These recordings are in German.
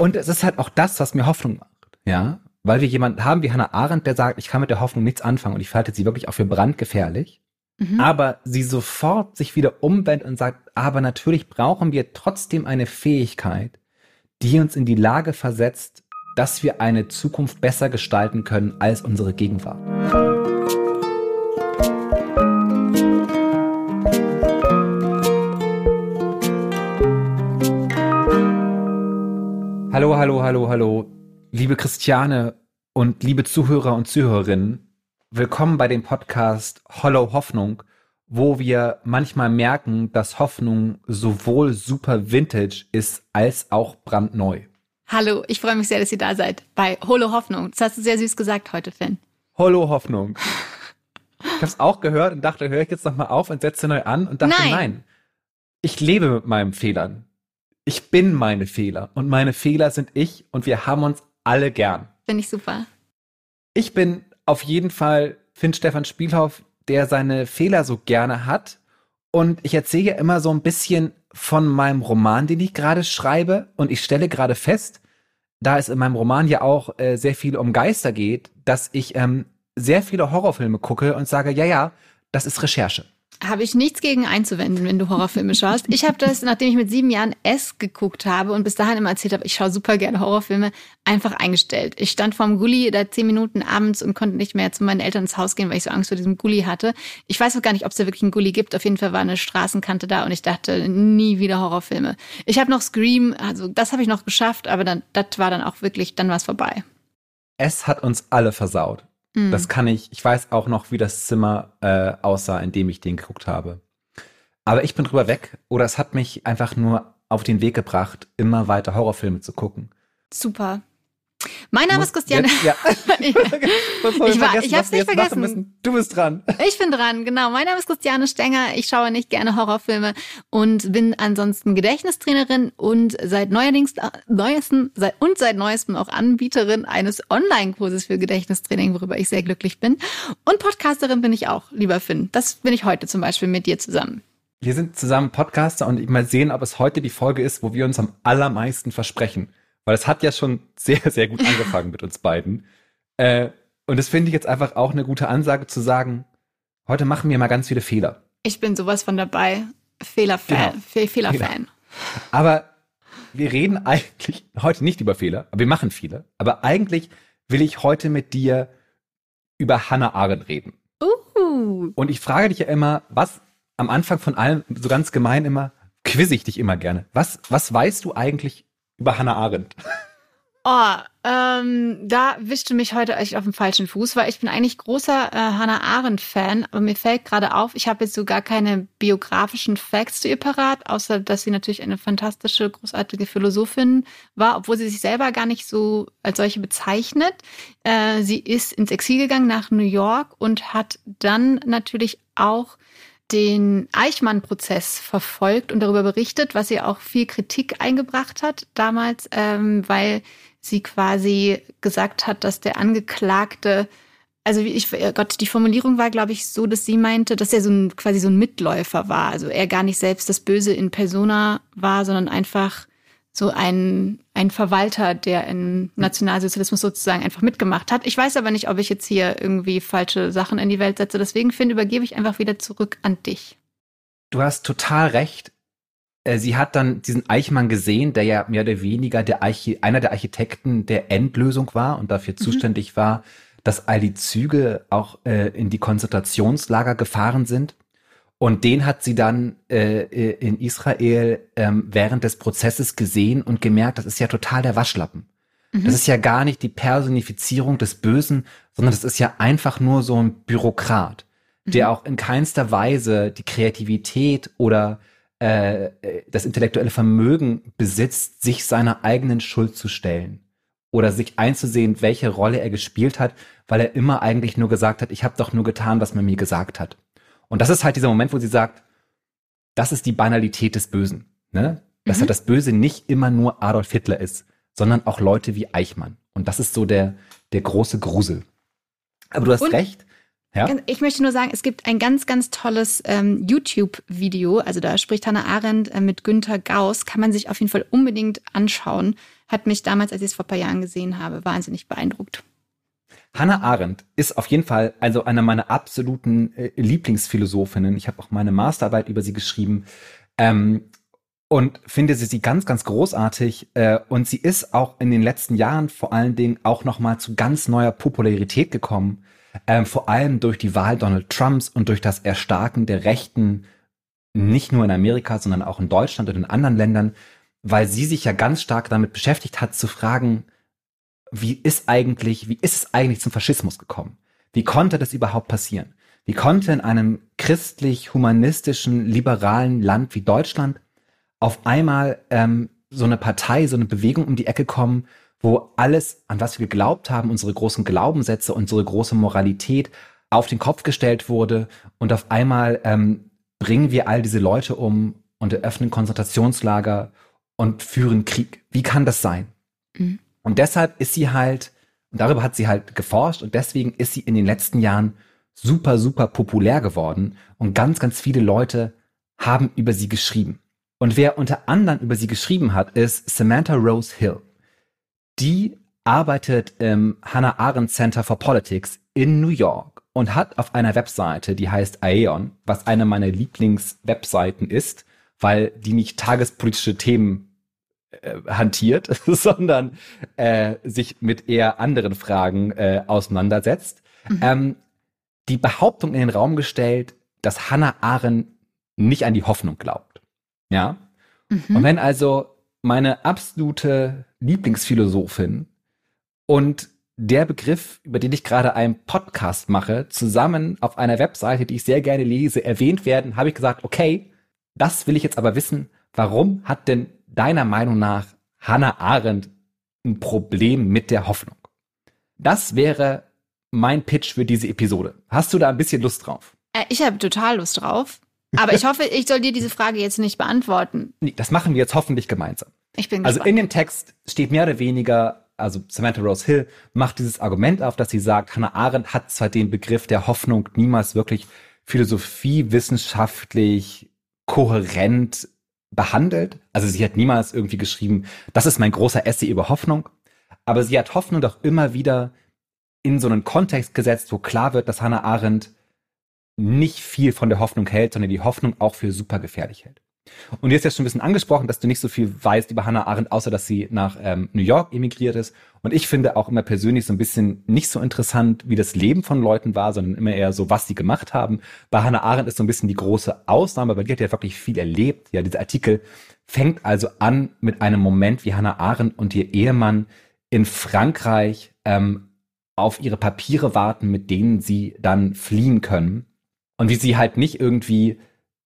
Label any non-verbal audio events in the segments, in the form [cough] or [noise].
Und es ist halt auch das, was mir Hoffnung macht, ja. Weil wir jemanden haben wie Hannah Arendt, der sagt, ich kann mit der Hoffnung nichts anfangen und ich halte sie wirklich auch für brandgefährlich. Mhm. Aber sie sofort sich wieder umwendet und sagt, aber natürlich brauchen wir trotzdem eine Fähigkeit, die uns in die Lage versetzt, dass wir eine Zukunft besser gestalten können als unsere Gegenwart. Hallo, hallo, hallo, hallo. Liebe Christiane und liebe Zuhörer und Zuhörerinnen, willkommen bei dem Podcast Hollow Hoffnung, wo wir manchmal merken, dass Hoffnung sowohl super vintage ist als auch brandneu. Hallo, ich freue mich sehr, dass ihr da seid bei Hollow Hoffnung. Das hast du sehr süß gesagt heute, Finn. Hollow Hoffnung. Ich habe es auch gehört und dachte, höre ich jetzt nochmal auf und setze neu an und dachte, nein. nein, ich lebe mit meinen Fehlern. Ich bin meine Fehler und meine Fehler sind ich und wir haben uns alle gern. Finde ich super. Ich bin auf jeden Fall Finn Stefan Spielhoff, der seine Fehler so gerne hat. Und ich erzähle ja immer so ein bisschen von meinem Roman, den ich gerade schreibe. Und ich stelle gerade fest, da es in meinem Roman ja auch äh, sehr viel um Geister geht, dass ich ähm, sehr viele Horrorfilme gucke und sage, ja, ja, das ist Recherche. Habe ich nichts gegen einzuwenden, wenn du Horrorfilme schaust. Ich habe das, nachdem ich mit sieben Jahren S geguckt habe und bis dahin immer erzählt habe, ich schaue super gerne Horrorfilme, einfach eingestellt. Ich stand vorm Gully da zehn Minuten abends und konnte nicht mehr zu meinen Eltern ins Haus gehen, weil ich so Angst vor diesem Gully hatte. Ich weiß auch gar nicht, ob es da wirklich einen Gully gibt. Auf jeden Fall war eine Straßenkante da und ich dachte, nie wieder Horrorfilme. Ich habe noch Scream, also das habe ich noch geschafft, aber dann, das war dann auch wirklich, dann war es vorbei. Es hat uns alle versaut. Mhm. Das kann ich, ich weiß auch noch, wie das Zimmer äh, aussah, in dem ich den geguckt habe. Aber ich bin drüber weg oder es hat mich einfach nur auf den Weg gebracht, immer weiter Horrorfilme zu gucken. Super. Mein Name ist Christiane. Ja. [laughs] [laughs] ich, war, ich hab's nicht vergessen. Du bist dran. Ich bin dran, genau. Mein Name ist Christiane Stenger. Ich schaue nicht gerne Horrorfilme und bin ansonsten Gedächtnistrainerin und seit neuerdings, neuesten, seit, und seit neuestem auch Anbieterin eines Online-Kurses für Gedächtnistraining, worüber ich sehr glücklich bin. Und Podcasterin bin ich auch, lieber Finn. Das bin ich heute zum Beispiel mit dir zusammen. Wir sind zusammen Podcaster und ich mal sehen, ob es heute die Folge ist, wo wir uns am allermeisten versprechen. Weil es hat ja schon sehr, sehr gut angefangen mit uns beiden. Äh, und das finde ich jetzt einfach auch eine gute Ansage zu sagen, heute machen wir mal ganz viele Fehler. Ich bin sowas von dabei. Fehlerfan. Genau. Fehlerfan. Aber wir reden eigentlich heute nicht über Fehler, aber wir machen viele. Aber eigentlich will ich heute mit dir über Hannah Arendt reden. Uh. Und ich frage dich ja immer, was am Anfang von allem, so ganz gemein immer, quiz ich dich immer gerne. Was, was weißt du eigentlich über Hannah Arendt? Oh, ähm, da wischte mich heute echt auf dem falschen Fuß, weil ich bin eigentlich großer äh, Hannah Arendt-Fan, aber mir fällt gerade auf, ich habe jetzt so gar keine biografischen Facts zu ihr parat, außer dass sie natürlich eine fantastische, großartige Philosophin war, obwohl sie sich selber gar nicht so als solche bezeichnet. Äh, sie ist ins Exil gegangen nach New York und hat dann natürlich auch den Eichmann-Prozess verfolgt und darüber berichtet, was ihr auch viel Kritik eingebracht hat damals, ähm, weil sie quasi gesagt hat, dass der Angeklagte, also ich, oh Gott, die Formulierung war, glaube ich, so, dass sie meinte, dass er so ein quasi so ein Mitläufer war, also er gar nicht selbst das Böse in Persona war, sondern einfach so ein, ein Verwalter, der im Nationalsozialismus sozusagen einfach mitgemacht hat. Ich weiß aber nicht, ob ich jetzt hier irgendwie falsche Sachen in die Welt setze. Deswegen, Finn, übergebe ich einfach wieder zurück an dich. Du hast total recht. Äh, sie hat dann diesen Eichmann gesehen, der ja mehr oder weniger der Archi einer der Architekten der Endlösung war und dafür mhm. zuständig war, dass all die Züge auch äh, in die Konzentrationslager gefahren sind. Und den hat sie dann äh, in Israel ähm, während des Prozesses gesehen und gemerkt, das ist ja total der Waschlappen. Mhm. Das ist ja gar nicht die Personifizierung des Bösen, sondern das ist ja einfach nur so ein Bürokrat, mhm. der auch in keinster Weise die Kreativität oder äh, das intellektuelle Vermögen besitzt, sich seiner eigenen Schuld zu stellen oder sich einzusehen, welche Rolle er gespielt hat, weil er immer eigentlich nur gesagt hat, ich habe doch nur getan, was man mir gesagt hat. Und das ist halt dieser Moment, wo sie sagt, das ist die Banalität des Bösen. Ne? Dass mhm. halt das Böse nicht immer nur Adolf Hitler ist, sondern auch Leute wie Eichmann. Und das ist so der, der große Grusel. Aber du hast Und recht. Ja? Ich möchte nur sagen, es gibt ein ganz, ganz tolles ähm, YouTube-Video. Also da spricht Hannah Arendt äh, mit Günther Gauss. Kann man sich auf jeden Fall unbedingt anschauen. hat mich damals, als ich es vor ein paar Jahren gesehen habe, wahnsinnig beeindruckt. Hannah Arendt ist auf jeden Fall also eine meiner absoluten äh, Lieblingsphilosophinnen. Ich habe auch meine Masterarbeit über sie geschrieben ähm, und finde sie, sie ganz, ganz großartig. Äh, und sie ist auch in den letzten Jahren vor allen Dingen auch noch mal zu ganz neuer Popularität gekommen. Ähm, vor allem durch die Wahl Donald Trumps und durch das Erstarken der Rechten, nicht nur in Amerika, sondern auch in Deutschland und in anderen Ländern, weil sie sich ja ganz stark damit beschäftigt hat, zu fragen, wie ist eigentlich, wie ist es eigentlich zum Faschismus gekommen? Wie konnte das überhaupt passieren? Wie konnte in einem christlich-humanistischen, liberalen Land wie Deutschland auf einmal ähm, so eine Partei, so eine Bewegung um die Ecke kommen, wo alles, an was wir geglaubt haben, unsere großen Glaubenssätze, unsere große Moralität auf den Kopf gestellt wurde und auf einmal ähm, bringen wir all diese Leute um und eröffnen Konzentrationslager und führen Krieg. Wie kann das sein? Mhm. Und deshalb ist sie halt, und darüber hat sie halt geforscht und deswegen ist sie in den letzten Jahren super, super populär geworden und ganz, ganz viele Leute haben über sie geschrieben. Und wer unter anderem über sie geschrieben hat, ist Samantha Rose Hill. Die arbeitet im Hannah Arendt Center for Politics in New York und hat auf einer Webseite, die heißt Aeon, was eine meiner Lieblingswebseiten ist, weil die nicht tagespolitische Themen äh, hantiert, [laughs] sondern äh, sich mit eher anderen Fragen äh, auseinandersetzt, mhm. ähm, die Behauptung in den Raum gestellt, dass Hannah Arendt nicht an die Hoffnung glaubt. Ja. Mhm. Und wenn also meine absolute Lieblingsphilosophin und der Begriff, über den ich gerade einen Podcast mache, zusammen auf einer Webseite, die ich sehr gerne lese, erwähnt werden, habe ich gesagt, okay, das will ich jetzt aber wissen. Warum hat denn deiner Meinung nach Hannah Arendt ein Problem mit der Hoffnung? Das wäre mein Pitch für diese Episode. Hast du da ein bisschen Lust drauf? Äh, ich habe total Lust drauf. Aber ich hoffe, ich soll dir diese Frage jetzt nicht beantworten. Nee, das machen wir jetzt hoffentlich gemeinsam. Ich bin Also in dem Text steht mehr oder weniger, also Samantha Rose Hill macht dieses Argument auf, dass sie sagt, Hannah Arendt hat zwar den Begriff der Hoffnung niemals wirklich Philosophie wissenschaftlich kohärent behandelt. Also sie hat niemals irgendwie geschrieben, das ist mein großer Essay über Hoffnung. Aber sie hat Hoffnung doch immer wieder in so einen Kontext gesetzt, wo klar wird, dass Hannah Arendt nicht viel von der Hoffnung hält, sondern die Hoffnung auch für super gefährlich hält. Und jetzt ja schon ein bisschen angesprochen, dass du nicht so viel weißt über Hannah Arendt, außer dass sie nach ähm, New York emigriert ist. Und ich finde auch immer persönlich so ein bisschen nicht so interessant, wie das Leben von Leuten war, sondern immer eher so, was sie gemacht haben. Bei Hannah Arendt ist so ein bisschen die große Ausnahme, weil die hat ja wirklich viel erlebt. Ja, dieser Artikel fängt also an mit einem Moment, wie Hannah Arendt und ihr Ehemann in Frankreich ähm, auf ihre Papiere warten, mit denen sie dann fliehen können. Und wie sie halt nicht irgendwie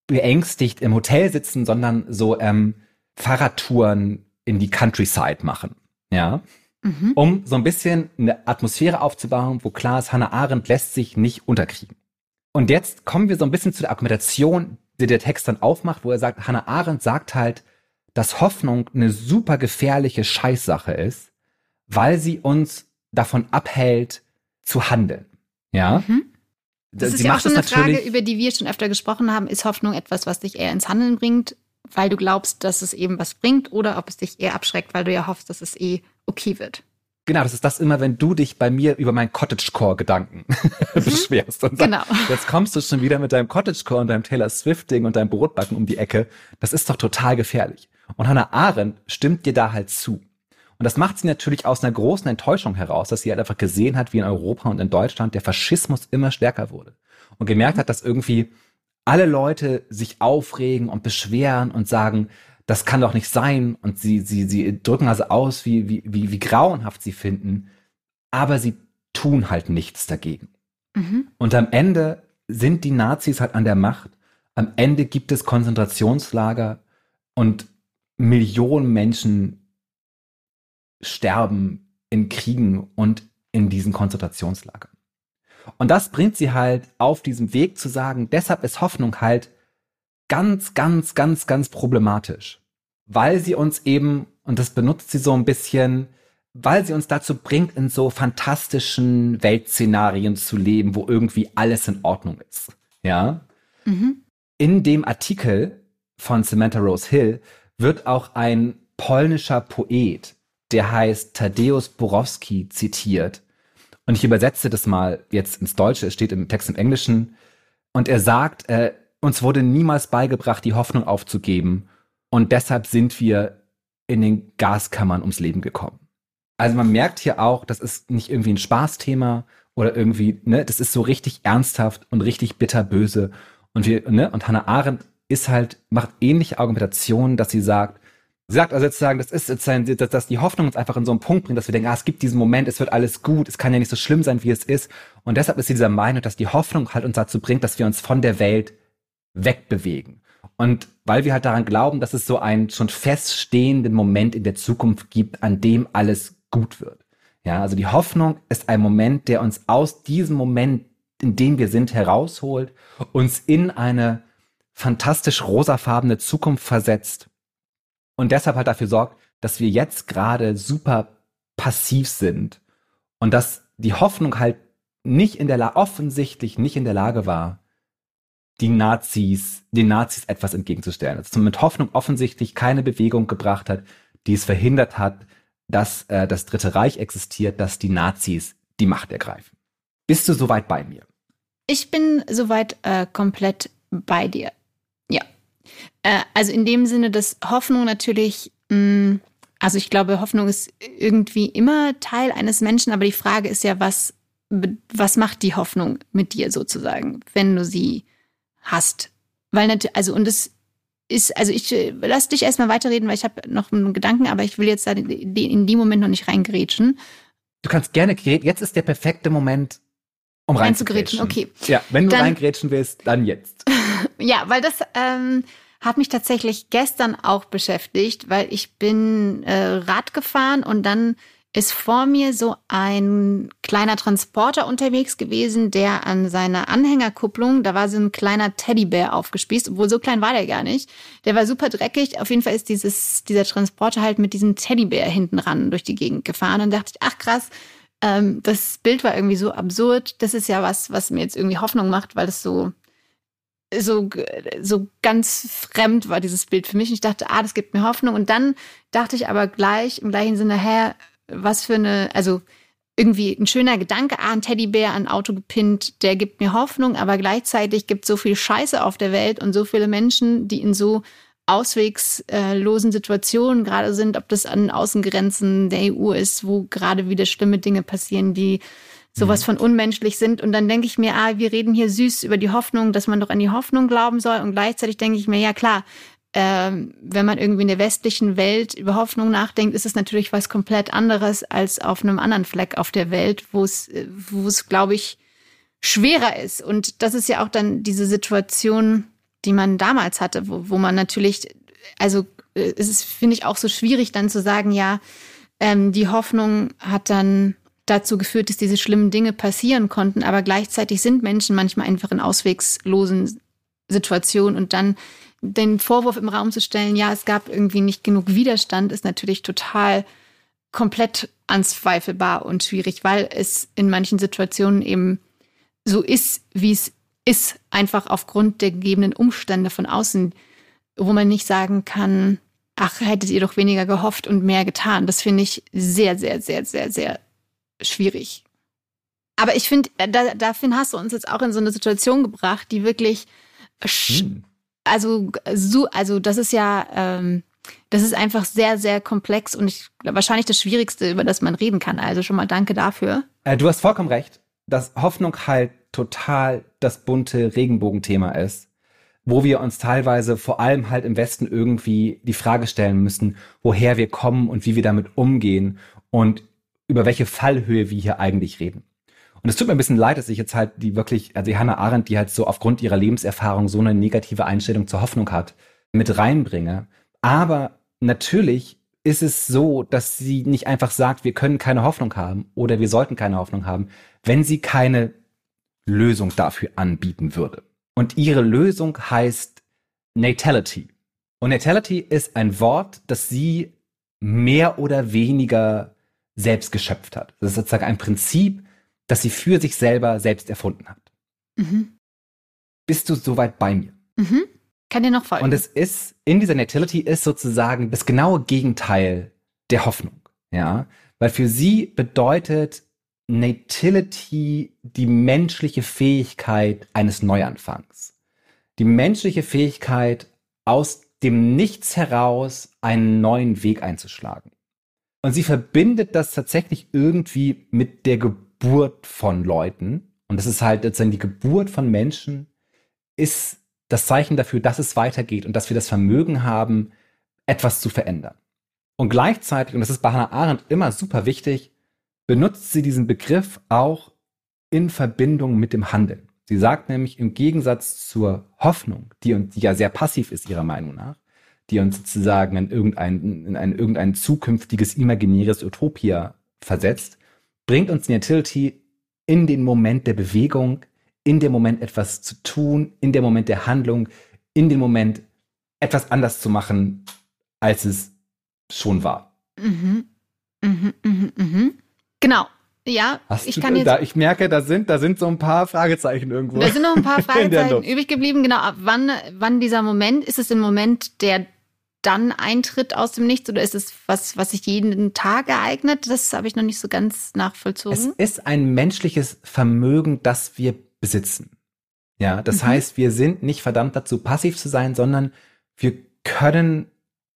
beängstigt im Hotel sitzen, sondern so ähm, Fahrradtouren in die Countryside machen. Ja. Mhm. Um so ein bisschen eine Atmosphäre aufzubauen, wo klar ist, Hannah Arendt lässt sich nicht unterkriegen. Und jetzt kommen wir so ein bisschen zu der Argumentation, die der Text dann aufmacht, wo er sagt, Hannah Arendt sagt halt, dass Hoffnung eine super gefährliche Scheißsache ist, weil sie uns davon abhält zu handeln. Ja. Mhm. Das ist ja auch schon eine Frage, über die wir schon öfter gesprochen haben. Ist Hoffnung etwas, was dich eher ins Handeln bringt, weil du glaubst, dass es eben was bringt, oder ob es dich eher abschreckt, weil du ja hoffst, dass es eh okay wird? Genau, das ist das immer, wenn du dich bei mir über meinen Cottagecore-Gedanken [laughs] mhm. beschwerst und sagst, genau. jetzt kommst du schon wieder mit deinem Cottagecore und deinem Taylor Swifting und deinem Brotbacken um die Ecke. Das ist doch total gefährlich. Und Hannah Arendt stimmt dir da halt zu. Und das macht sie natürlich aus einer großen Enttäuschung heraus, dass sie halt einfach gesehen hat, wie in Europa und in Deutschland der Faschismus immer stärker wurde. Und gemerkt hat, dass irgendwie alle Leute sich aufregen und beschweren und sagen, das kann doch nicht sein. Und sie, sie, sie drücken also aus, wie, wie, wie, wie grauenhaft sie finden. Aber sie tun halt nichts dagegen. Mhm. Und am Ende sind die Nazis halt an der Macht. Am Ende gibt es Konzentrationslager und Millionen Menschen sterben in Kriegen und in diesen Konzentrationslagern. Und das bringt sie halt auf diesem Weg zu sagen, deshalb ist Hoffnung halt ganz, ganz, ganz, ganz problematisch. Weil sie uns eben, und das benutzt sie so ein bisschen, weil sie uns dazu bringt, in so fantastischen Weltszenarien zu leben, wo irgendwie alles in Ordnung ist. Ja. Mhm. In dem Artikel von Samantha Rose Hill wird auch ein polnischer Poet der heißt Tadeusz Borowski zitiert. Und ich übersetze das mal jetzt ins Deutsche, es steht im Text im Englischen. Und er sagt, äh, uns wurde niemals beigebracht, die Hoffnung aufzugeben. Und deshalb sind wir in den Gaskammern ums Leben gekommen. Also man merkt hier auch, das ist nicht irgendwie ein Spaßthema oder irgendwie, ne, das ist so richtig ernsthaft und richtig bitterböse. Und wir, ne, und Hannah Arendt ist halt, macht ähnliche Argumentationen, dass sie sagt, sie sagt also sozusagen, das ist sozusagen, dass, dass die Hoffnung uns einfach in so einen Punkt bringt, dass wir denken, ah, es gibt diesen Moment, es wird alles gut, es kann ja nicht so schlimm sein, wie es ist. Und deshalb ist sie dieser Meinung, dass die Hoffnung halt uns dazu bringt, dass wir uns von der Welt wegbewegen. Und weil wir halt daran glauben, dass es so einen schon feststehenden Moment in der Zukunft gibt, an dem alles gut wird. Ja, also die Hoffnung ist ein Moment, der uns aus diesem Moment, in dem wir sind, herausholt, uns in eine fantastisch rosafarbene Zukunft versetzt und deshalb halt dafür sorgt, dass wir jetzt gerade super passiv sind und dass die Hoffnung halt nicht in der Lage, offensichtlich nicht in der Lage war, die Nazis, den Nazis etwas entgegenzustellen. Also mit Hoffnung offensichtlich keine Bewegung gebracht hat, die es verhindert hat, dass äh, das Dritte Reich existiert, dass die Nazis die Macht ergreifen. Bist du soweit bei mir? Ich bin soweit äh, komplett bei dir. Äh, also in dem Sinne, dass Hoffnung natürlich, mm, also ich glaube, Hoffnung ist irgendwie immer Teil eines Menschen, aber die Frage ist ja, was, was macht die Hoffnung mit dir sozusagen, wenn du sie hast? Weil natürlich, also und es ist, also ich äh, lass dich erstmal weiterreden, weil ich habe noch einen Gedanken, aber ich will jetzt da in dem Moment noch nicht reingrätschen. Du kannst gerne grätschen. Jetzt ist der perfekte Moment, um reinzugrätschen. Okay. Ja, wenn du dann, reingrätschen willst, dann jetzt. [laughs] ja, weil das ähm, hat mich tatsächlich gestern auch beschäftigt, weil ich bin äh, Rad gefahren und dann ist vor mir so ein kleiner Transporter unterwegs gewesen, der an seiner Anhängerkupplung, da war so ein kleiner Teddybär aufgespießt, obwohl so klein war der gar nicht. Der war super dreckig. Auf jeden Fall ist dieses, dieser Transporter halt mit diesem Teddybär hinten ran durch die Gegend gefahren und dachte ich, ach krass, ähm, das Bild war irgendwie so absurd. Das ist ja was, was mir jetzt irgendwie Hoffnung macht, weil es so, so, so ganz fremd war, dieses Bild für mich. Und ich dachte, ah, das gibt mir Hoffnung. Und dann dachte ich aber gleich, im gleichen Sinne, hä, was für eine, also irgendwie ein schöner Gedanke, ah, ein Teddybär an ein Auto gepinnt, der gibt mir Hoffnung, aber gleichzeitig gibt es so viel Scheiße auf der Welt und so viele Menschen, die in so auswegslosen Situationen gerade sind, ob das an Außengrenzen der EU ist, wo gerade wieder schlimme Dinge passieren, die sowas mhm. von unmenschlich sind. Und dann denke ich mir, ah, wir reden hier süß über die Hoffnung, dass man doch an die Hoffnung glauben soll. Und gleichzeitig denke ich mir, ja klar, ähm, wenn man irgendwie in der westlichen Welt über Hoffnung nachdenkt, ist es natürlich was komplett anderes als auf einem anderen Fleck auf der Welt, wo es, wo es, glaube ich, schwerer ist. Und das ist ja auch dann diese Situation, die man damals hatte, wo, wo man natürlich, also äh, es ist, finde ich, auch so schwierig dann zu sagen, ja, ähm, die Hoffnung hat dann dazu geführt, dass diese schlimmen Dinge passieren konnten, aber gleichzeitig sind Menschen manchmal einfach in auswegslosen Situationen und dann den Vorwurf im Raum zu stellen, ja, es gab irgendwie nicht genug Widerstand, ist natürlich total komplett anzweifelbar und schwierig, weil es in manchen Situationen eben so ist, wie es ist, einfach aufgrund der gegebenen Umstände von außen, wo man nicht sagen kann, ach, hättet ihr doch weniger gehofft und mehr getan. Das finde ich sehr, sehr, sehr, sehr, sehr schwierig. Aber ich finde, da, dafür hast du uns jetzt auch in so eine Situation gebracht, die wirklich hm also so, also das ist ja, ähm, das ist einfach sehr, sehr komplex und ich, wahrscheinlich das Schwierigste, über das man reden kann. Also schon mal danke dafür. Äh, du hast vollkommen recht, dass Hoffnung halt total das bunte Regenbogenthema ist, wo wir uns teilweise vor allem halt im Westen irgendwie die Frage stellen müssen, woher wir kommen und wie wir damit umgehen und über welche Fallhöhe wir hier eigentlich reden. Und es tut mir ein bisschen leid, dass ich jetzt halt die wirklich, also die Hannah Arendt, die halt so aufgrund ihrer Lebenserfahrung so eine negative Einstellung zur Hoffnung hat, mit reinbringe. Aber natürlich ist es so, dass sie nicht einfach sagt, wir können keine Hoffnung haben oder wir sollten keine Hoffnung haben, wenn sie keine Lösung dafür anbieten würde. Und ihre Lösung heißt Natality. Und Natality ist ein Wort, das sie mehr oder weniger selbst geschöpft hat. Das ist sozusagen ein Prinzip, das sie für sich selber selbst erfunden hat. Mhm. Bist du soweit bei mir? Mhm. Kann dir noch folgen. Und es ist, in dieser Natality ist sozusagen das genaue Gegenteil der Hoffnung. Ja, weil für sie bedeutet Natility die menschliche Fähigkeit eines Neuanfangs. Die menschliche Fähigkeit, aus dem Nichts heraus einen neuen Weg einzuschlagen. Und sie verbindet das tatsächlich irgendwie mit der Geburt von Leuten. Und das ist halt sozusagen die Geburt von Menschen ist das Zeichen dafür, dass es weitergeht und dass wir das Vermögen haben, etwas zu verändern. Und gleichzeitig, und das ist bei Hannah Arendt immer super wichtig, benutzt sie diesen Begriff auch in Verbindung mit dem Handeln. Sie sagt nämlich im Gegensatz zur Hoffnung, die, die ja sehr passiv ist ihrer Meinung nach, die uns sozusagen in irgendein, in ein, irgendein zukünftiges imaginäres Utopia versetzt, bringt uns Natility in den Moment der Bewegung, in dem Moment etwas zu tun, in dem Moment der Handlung, in dem Moment etwas anders zu machen, als es schon war. Mhm. Mhm, mhm, mhm. Genau. Ja, Hast ich kann jetzt. Da, ich merke, da sind, da sind so ein paar Fragezeichen irgendwo. Da sind noch ein paar [laughs] Fragezeichen übrig geblieben. Genau. Ab wann, wann dieser Moment? Ist es ein Moment, der dann eintritt aus dem Nichts oder ist es was, was sich jeden Tag ereignet? Das habe ich noch nicht so ganz nachvollzogen. Es ist ein menschliches Vermögen, das wir besitzen. Ja, das mhm. heißt, wir sind nicht verdammt dazu, passiv zu sein, sondern wir können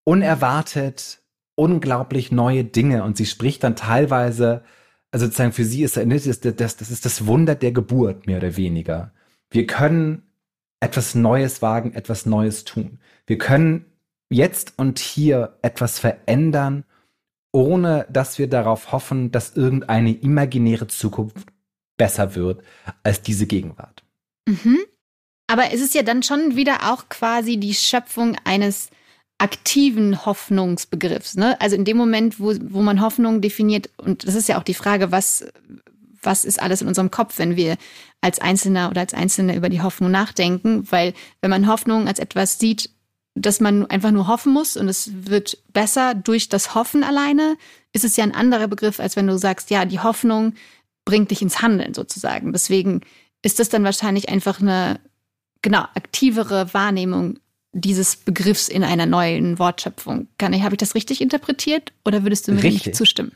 unerwartet unglaublich neue Dinge und sie spricht dann teilweise, also sozusagen für sie ist das, das, das ist das Wunder der Geburt, mehr oder weniger. Wir können etwas Neues wagen, etwas Neues tun. Wir können jetzt und hier etwas verändern, ohne dass wir darauf hoffen, dass irgendeine imaginäre Zukunft besser wird als diese Gegenwart. Mhm. Aber es ist ja dann schon wieder auch quasi die Schöpfung eines aktiven Hoffnungsbegriffs. Ne? Also in dem Moment, wo, wo man Hoffnung definiert, und das ist ja auch die Frage, was, was ist alles in unserem Kopf, wenn wir als Einzelner oder als Einzelne über die Hoffnung nachdenken, weil wenn man Hoffnung als etwas sieht, dass man einfach nur hoffen muss und es wird besser durch das Hoffen alleine, ist es ja ein anderer Begriff, als wenn du sagst, ja, die Hoffnung bringt dich ins Handeln sozusagen. Deswegen ist das dann wahrscheinlich einfach eine genau aktivere Wahrnehmung dieses Begriffs in einer neuen Wortschöpfung. Kann ich, habe ich das richtig interpretiert oder würdest du mir richtig. nicht zustimmen?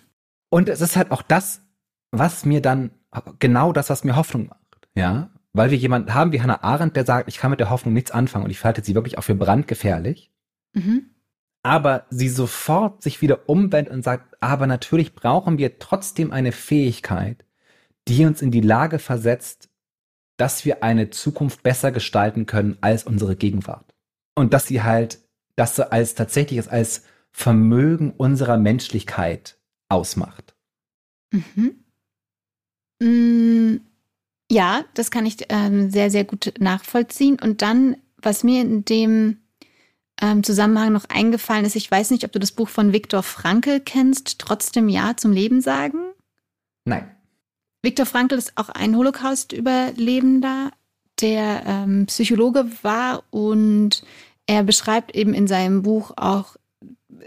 Und es ist halt auch das, was mir dann genau das, was mir Hoffnung macht. Ja, weil wir jemanden haben wie Hannah Arendt, der sagt, ich kann mit der Hoffnung nichts anfangen und ich halte sie wirklich auch für brandgefährlich. Mhm. Aber sie sofort sich wieder umwendet und sagt, aber natürlich brauchen wir trotzdem eine Fähigkeit, die uns in die Lage versetzt, dass wir eine Zukunft besser gestalten können als unsere Gegenwart. Und dass sie halt das so als tatsächlich als Vermögen unserer Menschlichkeit ausmacht. Mhm. Mm, ja, das kann ich ähm, sehr, sehr gut nachvollziehen. Und dann, was mir in dem ähm, Zusammenhang noch eingefallen ist, ich weiß nicht, ob du das Buch von Viktor Frankl kennst, trotzdem Ja zum Leben sagen? Nein. Viktor Frankl ist auch ein Holocaust-Überlebender, der ähm, Psychologe war und er beschreibt eben in seinem Buch auch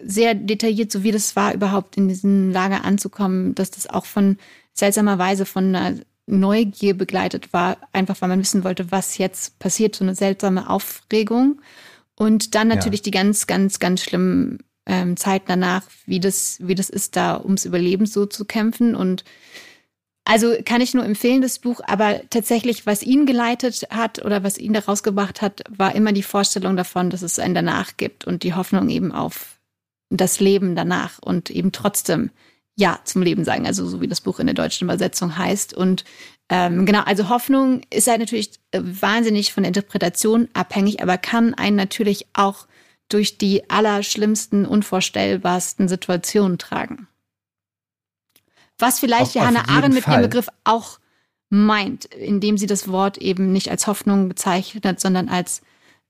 sehr detailliert, so wie das war, überhaupt in diesem Lager anzukommen, dass das auch von seltsamerweise von einer Neugier begleitet war, einfach weil man wissen wollte, was jetzt passiert, so eine seltsame Aufregung. Und dann natürlich ja. die ganz, ganz, ganz schlimmen ähm, Zeiten danach, wie das, wie das ist, da ums Überleben so zu kämpfen. Und also kann ich nur empfehlen, das Buch, aber tatsächlich, was ihn geleitet hat oder was ihn daraus gebracht hat, war immer die Vorstellung davon, dass es ein Danach gibt und die Hoffnung eben auf das Leben danach und eben trotzdem Ja zum Leben sagen, also so wie das Buch in der deutschen Übersetzung heißt. Und ähm, genau, also Hoffnung ist halt natürlich äh, wahnsinnig von der Interpretation abhängig, aber kann einen natürlich auch durch die allerschlimmsten, unvorstellbarsten Situationen tragen. Was vielleicht Johanna Arendt mit Fall. ihrem Begriff auch meint, indem sie das Wort eben nicht als Hoffnung bezeichnet, sondern als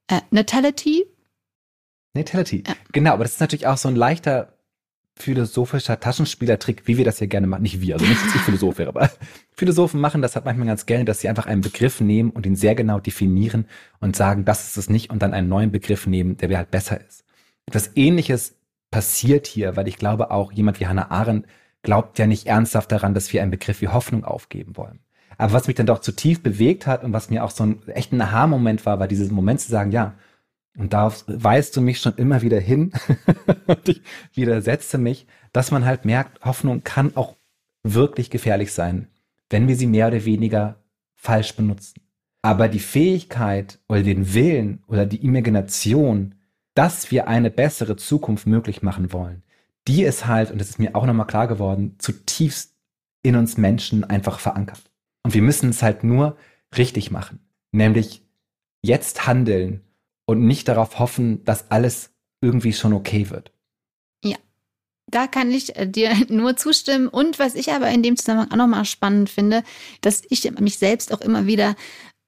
äh, Natality. Natality, ja. genau, aber das ist natürlich auch so ein leichter philosophischer Taschenspielertrick, wie wir das hier gerne machen. Nicht wir, also nicht, dass ich Philosoph wäre, aber [laughs] Philosophen machen das halt manchmal ganz gerne, dass sie einfach einen Begriff nehmen und ihn sehr genau definieren und sagen, das ist es nicht und dann einen neuen Begriff nehmen, der halt besser ist. Etwas ähnliches passiert hier, weil ich glaube auch jemand wie Hannah Arendt glaubt ja nicht ernsthaft daran, dass wir einen Begriff wie Hoffnung aufgeben wollen. Aber was mich dann doch zutiefst bewegt hat und was mir auch so ein echter Aha-Moment war, war dieses Moment zu sagen, ja, und darauf weist du mich schon immer wieder hin [laughs] und ich widersetze mich, dass man halt merkt, Hoffnung kann auch wirklich gefährlich sein, wenn wir sie mehr oder weniger falsch benutzen. Aber die Fähigkeit oder den Willen oder die Imagination, dass wir eine bessere Zukunft möglich machen wollen, die ist halt, und das ist mir auch nochmal klar geworden, zutiefst in uns Menschen einfach verankert. Und wir müssen es halt nur richtig machen, nämlich jetzt handeln und nicht darauf hoffen, dass alles irgendwie schon okay wird. Ja, da kann ich äh, dir [laughs] nur zustimmen. Und was ich aber in dem Zusammenhang auch nochmal spannend finde, dass ich mich selbst auch immer wieder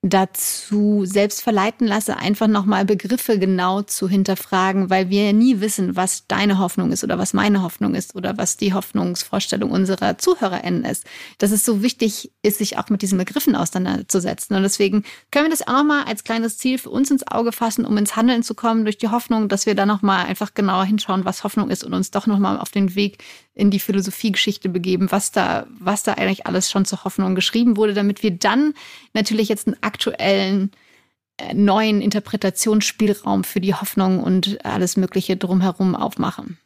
dazu selbst verleiten lasse, einfach nochmal Begriffe genau zu hinterfragen, weil wir nie wissen, was deine Hoffnung ist oder was meine Hoffnung ist oder was die Hoffnungsvorstellung unserer ZuhörerInnen ist. Dass es so wichtig ist, sich auch mit diesen Begriffen auseinanderzusetzen. Und deswegen können wir das auch nochmal als kleines Ziel für uns ins Auge fassen, um ins Handeln zu kommen, durch die Hoffnung, dass wir da nochmal einfach genauer hinschauen, was Hoffnung ist und uns doch nochmal auf den Weg in die Philosophiegeschichte begeben, was da, was da eigentlich alles schon zur Hoffnung geschrieben wurde, damit wir dann natürlich jetzt einen aktuellen äh, neuen Interpretationsspielraum für die Hoffnung und alles Mögliche drumherum aufmachen.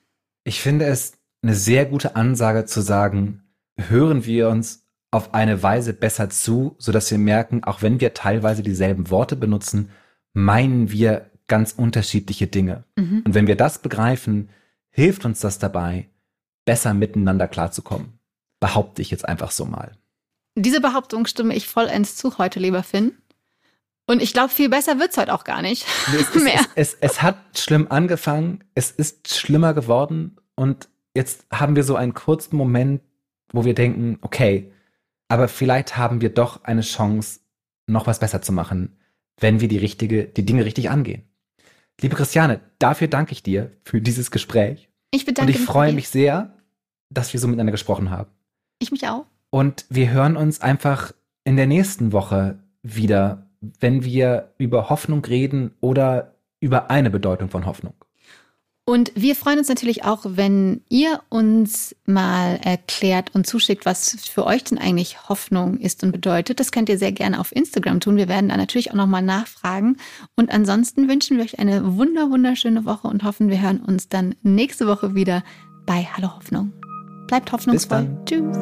Ich finde es eine sehr gute Ansage zu sagen, hören wir uns auf eine Weise besser zu, sodass wir merken, auch wenn wir teilweise dieselben Worte benutzen, meinen wir ganz unterschiedliche Dinge. Mhm. Und wenn wir das begreifen, hilft uns das dabei, besser miteinander klarzukommen. Behaupte ich jetzt einfach so mal. Diese Behauptung stimme ich vollends zu heute, lieber Finn. Und ich glaube, viel besser wird es heute auch gar nicht es, [laughs] mehr. Es, es, es, hat schlimm angefangen, es ist schlimmer geworden und jetzt haben wir so einen kurzen Moment, wo wir denken, okay, aber vielleicht haben wir doch eine Chance, noch was besser zu machen, wenn wir die richtige, die Dinge richtig angehen. Liebe Christiane, dafür danke ich dir für dieses Gespräch. Ich bedanke mich. Und ich freue mich sehr, dass wir so miteinander gesprochen haben. Ich mich auch. Und wir hören uns einfach in der nächsten Woche wieder, wenn wir über Hoffnung reden oder über eine Bedeutung von Hoffnung. Und wir freuen uns natürlich auch, wenn ihr uns mal erklärt und zuschickt, was für euch denn eigentlich Hoffnung ist und bedeutet. Das könnt ihr sehr gerne auf Instagram tun. Wir werden da natürlich auch nochmal nachfragen. Und ansonsten wünschen wir euch eine wunder, wunderschöne Woche und hoffen, wir hören uns dann nächste Woche wieder bei Hallo Hoffnung. Bleibt hoffnungsvoll. Tschüss.